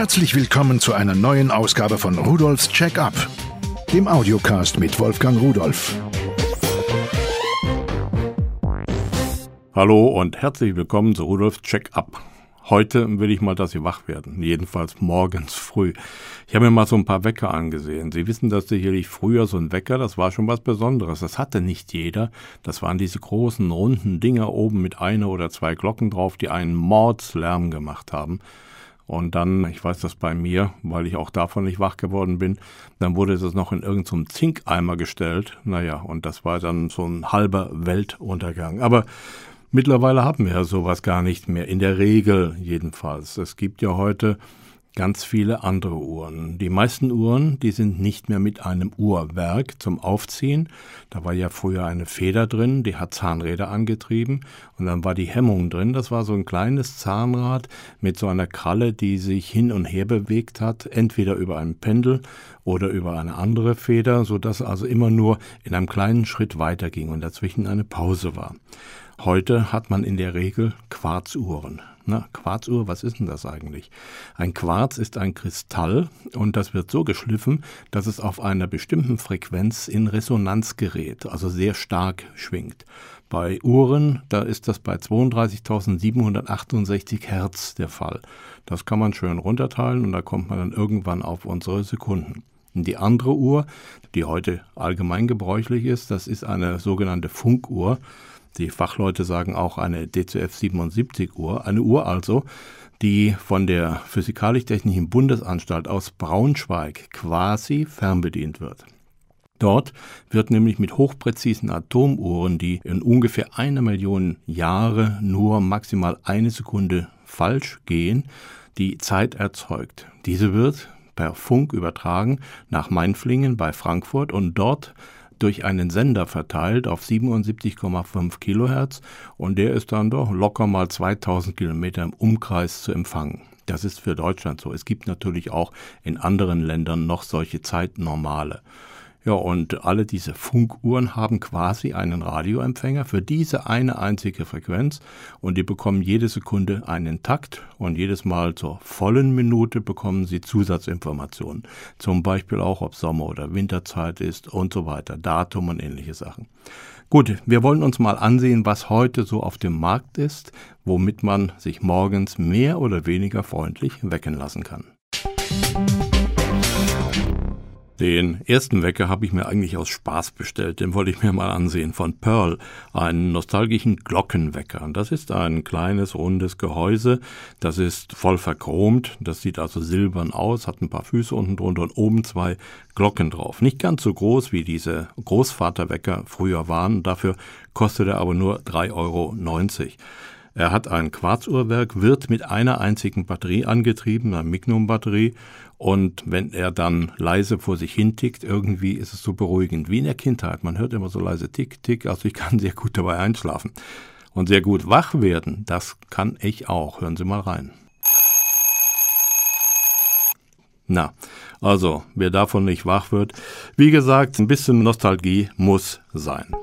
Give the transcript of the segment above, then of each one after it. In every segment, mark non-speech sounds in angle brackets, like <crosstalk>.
Herzlich willkommen zu einer neuen Ausgabe von Rudolfs Check-up, dem Audiocast mit Wolfgang Rudolf. Hallo und herzlich willkommen zu Rudolfs Check-up. Heute will ich mal, dass Sie wach werden, jedenfalls morgens früh. Ich habe mir mal so ein paar Wecker angesehen. Sie wissen, dass sicherlich früher so ein Wecker, das war schon was Besonderes. Das hatte nicht jeder. Das waren diese großen, runden Dinger oben mit einer oder zwei Glocken drauf, die einen Mordslärm gemacht haben. Und dann, ich weiß das bei mir, weil ich auch davon nicht wach geworden bin, dann wurde das noch in irgendeinem so Zinkeimer gestellt. Naja, und das war dann so ein halber Weltuntergang. Aber Mittlerweile haben wir ja sowas gar nicht mehr, in der Regel jedenfalls. Es gibt ja heute ganz viele andere Uhren. Die meisten Uhren, die sind nicht mehr mit einem Uhrwerk zum Aufziehen. Da war ja früher eine Feder drin, die hat Zahnräder angetrieben und dann war die Hemmung drin. Das war so ein kleines Zahnrad mit so einer Kralle, die sich hin und her bewegt hat, entweder über ein Pendel oder über eine andere Feder, so dass also immer nur in einem kleinen Schritt weiterging und dazwischen eine Pause war. Heute hat man in der Regel Quarzuhren. Na, Quarzuhr, was ist denn das eigentlich? Ein Quarz ist ein Kristall und das wird so geschliffen, dass es auf einer bestimmten Frequenz in Resonanz gerät, also sehr stark schwingt. Bei Uhren, da ist das bei 32.768 Hertz der Fall. Das kann man schön runterteilen und da kommt man dann irgendwann auf unsere Sekunden. Die andere Uhr, die heute allgemein gebräuchlich ist, das ist eine sogenannte Funkuhr. Die Fachleute sagen auch eine DCF 77 Uhr, eine Uhr also, die von der Physikalisch-Technischen Bundesanstalt aus Braunschweig quasi fernbedient wird. Dort wird nämlich mit hochpräzisen Atomuhren, die in ungefähr einer Million Jahre nur maximal eine Sekunde falsch gehen, die Zeit erzeugt. Diese wird per Funk übertragen nach Mainflingen bei Frankfurt und dort durch einen Sender verteilt auf 77,5 Kilohertz und der ist dann doch locker mal 2000 Kilometer im Umkreis zu empfangen. Das ist für Deutschland so. Es gibt natürlich auch in anderen Ländern noch solche Zeitnormale. Ja, und alle diese Funkuhren haben quasi einen Radioempfänger für diese eine einzige Frequenz und die bekommen jede Sekunde einen Takt und jedes Mal zur vollen Minute bekommen sie Zusatzinformationen. Zum Beispiel auch, ob Sommer- oder Winterzeit ist und so weiter, Datum und ähnliche Sachen. Gut, wir wollen uns mal ansehen, was heute so auf dem Markt ist, womit man sich morgens mehr oder weniger freundlich wecken lassen kann. Den ersten Wecker habe ich mir eigentlich aus Spaß bestellt. Den wollte ich mir mal ansehen. Von Pearl. Einen nostalgischen Glockenwecker. Das ist ein kleines, rundes Gehäuse. Das ist voll verchromt. Das sieht also silbern aus, hat ein paar Füße unten drunter und oben zwei Glocken drauf. Nicht ganz so groß wie diese Großvaterwecker früher waren. Dafür kostet er aber nur 3,90 Euro. Er hat ein Quarzuhrwerk, wird mit einer einzigen Batterie angetrieben, einer Mignum-Batterie. Und wenn er dann leise vor sich hin tickt, irgendwie ist es so beruhigend, wie in der Kindheit. Man hört immer so leise Tick, Tick, also ich kann <laughs> sehr gut dabei einschlafen. Und sehr gut wach werden, das kann ich auch. Hören Sie mal rein. Na, also, wer davon nicht wach wird, wie gesagt, ein bisschen Nostalgie muss sein.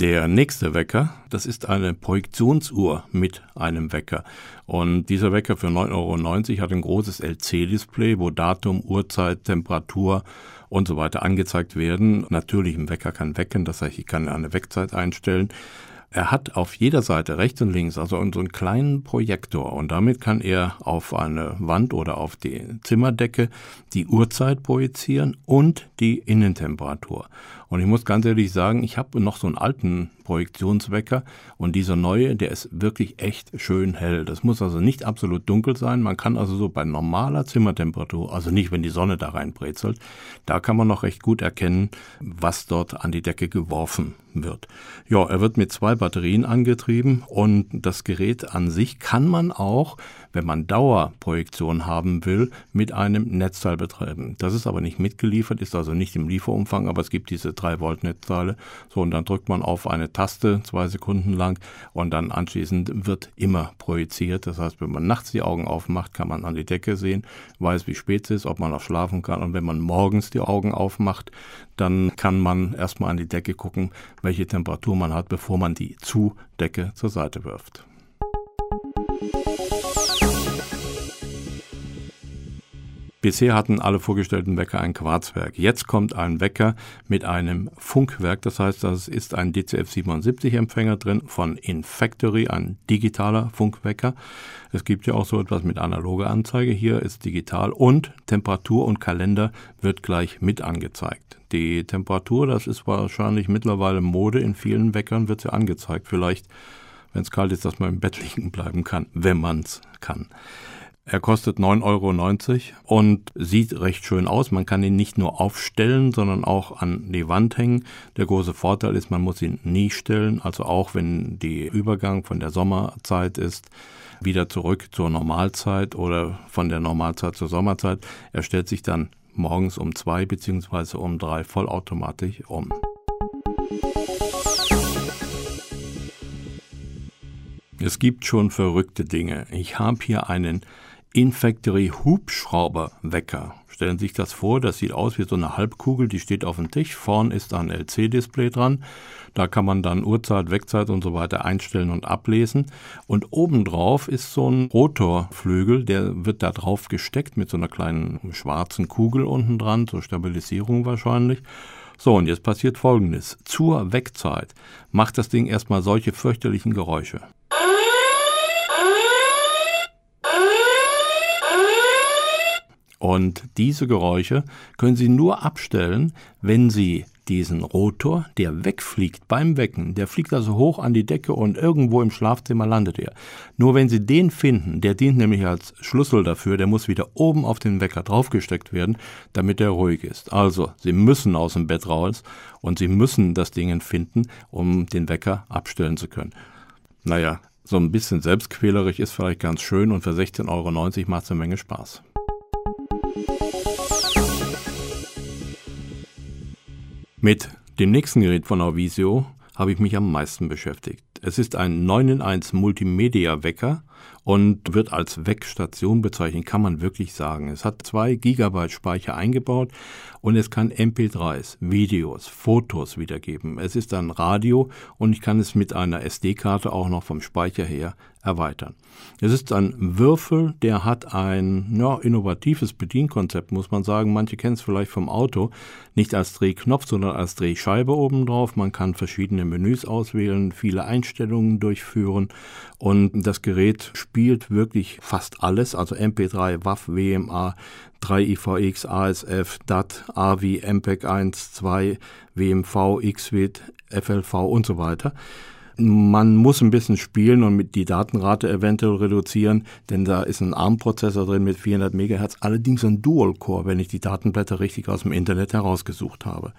Der nächste Wecker, das ist eine Projektionsuhr mit einem Wecker. Und dieser Wecker für 9,90 Euro hat ein großes LC-Display, wo Datum, Uhrzeit, Temperatur und so weiter angezeigt werden. Natürlich, ein Wecker kann wecken, das heißt, ich kann eine Weckzeit einstellen. Er hat auf jeder Seite rechts und links also so einen kleinen Projektor und damit kann er auf eine Wand oder auf die Zimmerdecke die Uhrzeit projizieren und die Innentemperatur. Und ich muss ganz ehrlich sagen, ich habe noch so einen alten Projektionswecker und dieser neue, der ist wirklich echt schön hell. Das muss also nicht absolut dunkel sein. Man kann also so bei normaler Zimmertemperatur, also nicht wenn die Sonne da reinbrezelt, da kann man noch recht gut erkennen, was dort an die Decke geworfen wird. Ja, er wird mit zwei Batterien angetrieben und das Gerät an sich kann man auch, wenn man Dauerprojektion haben will, mit einem Netzteil betreiben. Das ist aber nicht mitgeliefert, ist also also nicht im Lieferumfang, aber es gibt diese 3 Volt Netzteile. So, und dann drückt man auf eine Taste zwei Sekunden lang und dann anschließend wird immer projiziert. Das heißt, wenn man nachts die Augen aufmacht, kann man an die Decke sehen, weiß, wie spät es ist, ob man noch schlafen kann. Und wenn man morgens die Augen aufmacht, dann kann man erstmal an die Decke gucken, welche Temperatur man hat, bevor man die Zudecke zur Seite wirft. Bisher hatten alle vorgestellten Wecker ein Quarzwerk. Jetzt kommt ein Wecker mit einem Funkwerk. Das heißt, das ist ein DCF77-Empfänger drin von Infactory, ein digitaler Funkwecker. Es gibt ja auch so etwas mit analoger Anzeige. Hier ist digital und Temperatur und Kalender wird gleich mit angezeigt. Die Temperatur, das ist wahrscheinlich mittlerweile Mode. In vielen Weckern wird sie angezeigt. Vielleicht, wenn es kalt ist, dass man im Bett liegen bleiben kann, wenn man es kann. Er kostet 9,90 Euro und sieht recht schön aus. Man kann ihn nicht nur aufstellen, sondern auch an die Wand hängen. Der große Vorteil ist, man muss ihn nie stellen, also auch wenn die Übergang von der Sommerzeit ist, wieder zurück zur Normalzeit oder von der Normalzeit zur Sommerzeit. Er stellt sich dann morgens um zwei beziehungsweise um drei vollautomatisch um. Es gibt schon verrückte Dinge. Ich habe hier einen Infactory Hubschrauberwecker. Stellen Sie sich das vor, das sieht aus wie so eine Halbkugel, die steht auf dem Tisch. Vorn ist ein LC-Display dran. Da kann man dann Uhrzeit, Wegzeit und so weiter einstellen und ablesen. Und obendrauf ist so ein Rotorflügel, der wird da drauf gesteckt mit so einer kleinen schwarzen Kugel unten dran, zur Stabilisierung wahrscheinlich. So, und jetzt passiert Folgendes. Zur Wegzeit macht das Ding erstmal solche fürchterlichen Geräusche. Und diese Geräusche können Sie nur abstellen, wenn Sie diesen Rotor, der wegfliegt beim Wecken, der fliegt also hoch an die Decke und irgendwo im Schlafzimmer landet er. Nur wenn Sie den finden, der dient nämlich als Schlüssel dafür, der muss wieder oben auf den Wecker draufgesteckt werden, damit er ruhig ist. Also, Sie müssen aus dem Bett raus und Sie müssen das Ding finden, um den Wecker abstellen zu können. Naja, so ein bisschen selbstquälerisch ist vielleicht ganz schön und für 16,90 Euro macht es eine Menge Spaß. Mit dem nächsten Gerät von Auvisio habe ich mich am meisten beschäftigt. Es ist ein 9 in 1 Multimedia Wecker und wird als Weckstation bezeichnet, kann man wirklich sagen. Es hat zwei Gigabyte Speicher eingebaut und es kann MP3s, Videos, Fotos wiedergeben. Es ist ein Radio und ich kann es mit einer SD-Karte auch noch vom Speicher her erweitern. Es ist ein Würfel, der hat ein ja, innovatives Bedienkonzept, muss man sagen. Manche kennen es vielleicht vom Auto. Nicht als Drehknopf, sondern als Drehscheibe obendrauf. Man kann verschiedene Menüs auswählen, viele Einstellungen durchführen und das Gerät spielt wirklich fast alles, also MP3, WAV, WMA, 3IVX, ASF, DAT, AVI, MPEG 1, 2, WMV, XVID, FLV und so weiter. Man muss ein bisschen spielen und mit die Datenrate eventuell reduzieren, denn da ist ein ARM-Prozessor drin mit 400 MHz, allerdings ein Dual-Core, wenn ich die Datenblätter richtig aus dem Internet herausgesucht habe.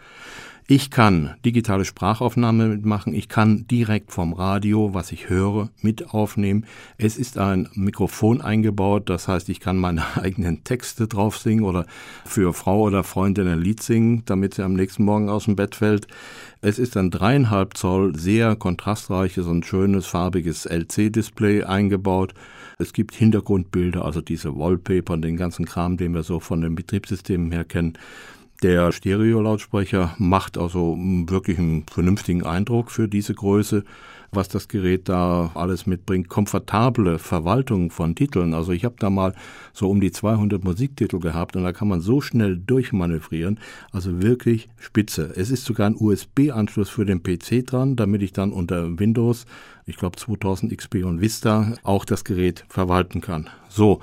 Ich kann digitale Sprachaufnahme mitmachen. Ich kann direkt vom Radio, was ich höre, mit aufnehmen. Es ist ein Mikrofon eingebaut. Das heißt, ich kann meine <laughs> eigenen Texte drauf singen oder für Frau oder Freundin ein Lied singen, damit sie am nächsten Morgen aus dem Bett fällt. Es ist ein dreieinhalb Zoll sehr kontrastreiches und schönes farbiges LC-Display eingebaut. Es gibt Hintergrundbilder, also diese Wallpaper und den ganzen Kram, den wir so von den Betriebssystemen her kennen. Der Stereo-Lautsprecher macht also wirklich einen vernünftigen Eindruck für diese Größe, was das Gerät da alles mitbringt. Komfortable Verwaltung von Titeln. Also ich habe da mal so um die 200 Musiktitel gehabt und da kann man so schnell durchmanövrieren. Also wirklich spitze. Es ist sogar ein USB-Anschluss für den PC dran, damit ich dann unter Windows, ich glaube 2000 XP und Vista, auch das Gerät verwalten kann. So.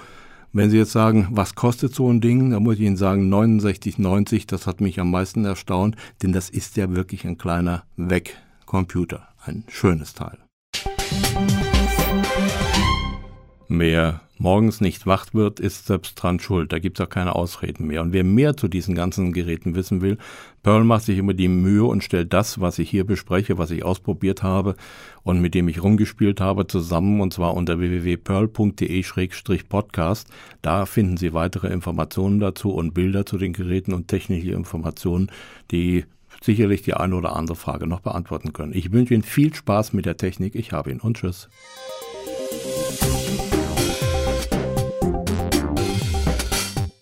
Wenn Sie jetzt sagen, was kostet so ein Ding, dann muss ich Ihnen sagen 69,90, das hat mich am meisten erstaunt, denn das ist ja wirklich ein kleiner Weg-Computer, ein schönes Teil. Mehr morgens nicht wach wird, ist selbst dran schuld. Da gibt es auch keine Ausreden mehr. Und wer mehr zu diesen ganzen Geräten wissen will, Pearl macht sich immer die Mühe und stellt das, was ich hier bespreche, was ich ausprobiert habe und mit dem ich rumgespielt habe, zusammen und zwar unter www.pearl.de-podcast. Da finden Sie weitere Informationen dazu und Bilder zu den Geräten und technische Informationen, die sicherlich die eine oder andere Frage noch beantworten können. Ich wünsche Ihnen viel Spaß mit der Technik. Ich habe ihn und tschüss.